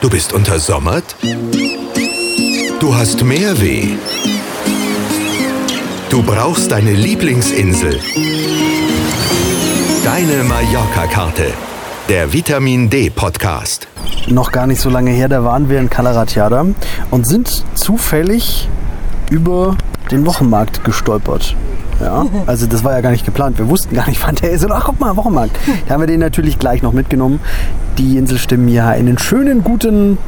Du bist untersommert? Du hast Mehrweh? Du brauchst deine Lieblingsinsel? Deine Mallorca-Karte. Der Vitamin D-Podcast. Noch gar nicht so lange her, da waren wir in Calaratiada und sind zufällig über den Wochenmarkt gestolpert. Ja, also das war ja gar nicht geplant. Wir wussten gar nicht, wann der ist. Und ach, guck mal, Wochenmarkt. Da haben wir den natürlich gleich noch mitgenommen. Die Inselstimmen ja einen schönen, guten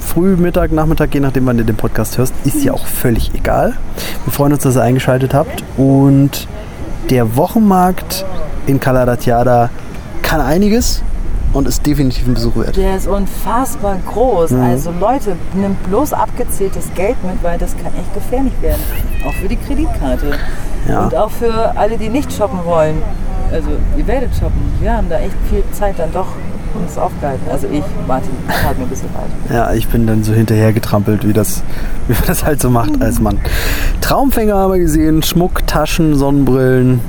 Früh, Mittag, Nachmittag, je nachdem, wann du den Podcast hörst, ist ja auch völlig egal. Wir freuen uns, dass ihr eingeschaltet habt. Und der Wochenmarkt in Calaratiada kann einiges und ist definitiv ein Besuch wert. Der ist unfassbar groß. Mhm. Also Leute, nimmt bloß abgezähltes Geld mit, weil das kann echt gefährlich werden. Auch für die Kreditkarte. Ja. Und auch für alle, die nicht shoppen wollen. Also ihr werdet shoppen. Wir haben da echt viel Zeit dann doch uns aufgehalten. Also ich, Martin, tat mir ein bisschen leid. Ja, ich bin dann so hinterher getrampelt, wie, das, wie man das halt so macht als Mann. Traumfänger haben wir gesehen, Schmuck, Taschen, Sonnenbrillen.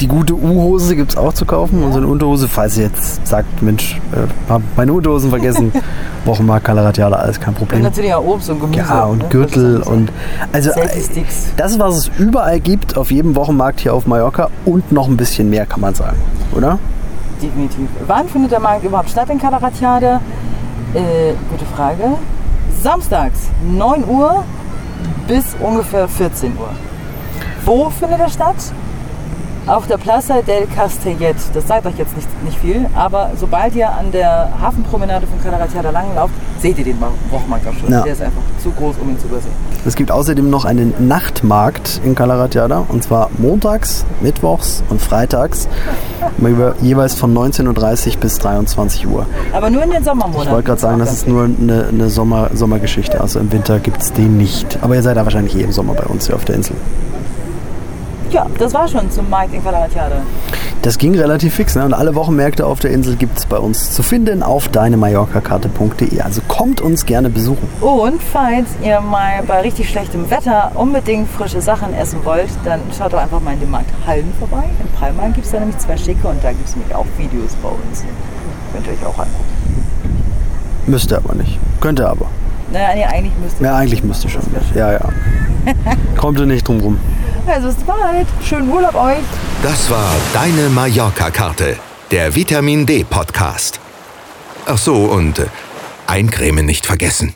Die gute U-Hose gibt es auch zu kaufen. Und so eine Unterhose, falls ihr jetzt sagt, Mensch, äh, hab meine Unterhosen vergessen. Wochenmarkt, Calaratiada, alles kein Und Problem. natürlich auch Obst und Gemüse. Ja, und ne? Gürtel Das ist und also äh, das, was es überall gibt, auf jedem Wochenmarkt hier auf Mallorca und noch ein bisschen mehr, kann man sagen, oder? Definitiv. Wann findet der Markt überhaupt statt in Calaratiada? Äh, gute Frage. Samstags 9 Uhr bis ungefähr 14 Uhr. Wo findet er statt? Auf der Plaza del Castellet. Das sagt euch jetzt nicht, nicht viel, aber sobald ihr an der Hafenpromenade von Calaratiada langlauft, seht ihr den Wochenmarkt auch schon. Ja. Der ist einfach zu groß, um ihn zu übersehen. Es gibt außerdem noch einen Nachtmarkt in Calaratiada und zwar montags, mittwochs und freitags jeweils von 19.30 Uhr bis 23 Uhr. Aber nur in den Sommermonaten. Ich wollte gerade sagen, das ist nur eine, eine Sommer, Sommergeschichte, also im Winter gibt es den nicht. Aber ihr seid ja wahrscheinlich eh im Sommer bei uns hier auf der Insel. Ja, das war schon zum Markt in Calaratiada. Das ging relativ fix ne? und alle Wochenmärkte auf der Insel gibt es bei uns zu finden auf deinemallorcakarte.de. Also kommt uns gerne besuchen. Und falls ihr mal bei richtig schlechtem Wetter unbedingt frische Sachen essen wollt, dann schaut doch einfach mal in den Markt Hallen vorbei. In Palma gibt es da nämlich zwei schicke und da gibt es nämlich auch Videos bei uns. Könnt ihr euch auch angucken. Müsste aber nicht. Könnte aber. Naja, nee, eigentlich müsst ihr. Ja, eigentlich müsste schon. Schön. Ja, ja. Kommt ihr nicht drum rum. Also bis bald. Schönen Urlaub euch. Das war Deine Mallorca-Karte. Der Vitamin D-Podcast. Ach so, und äh, eincremen nicht vergessen.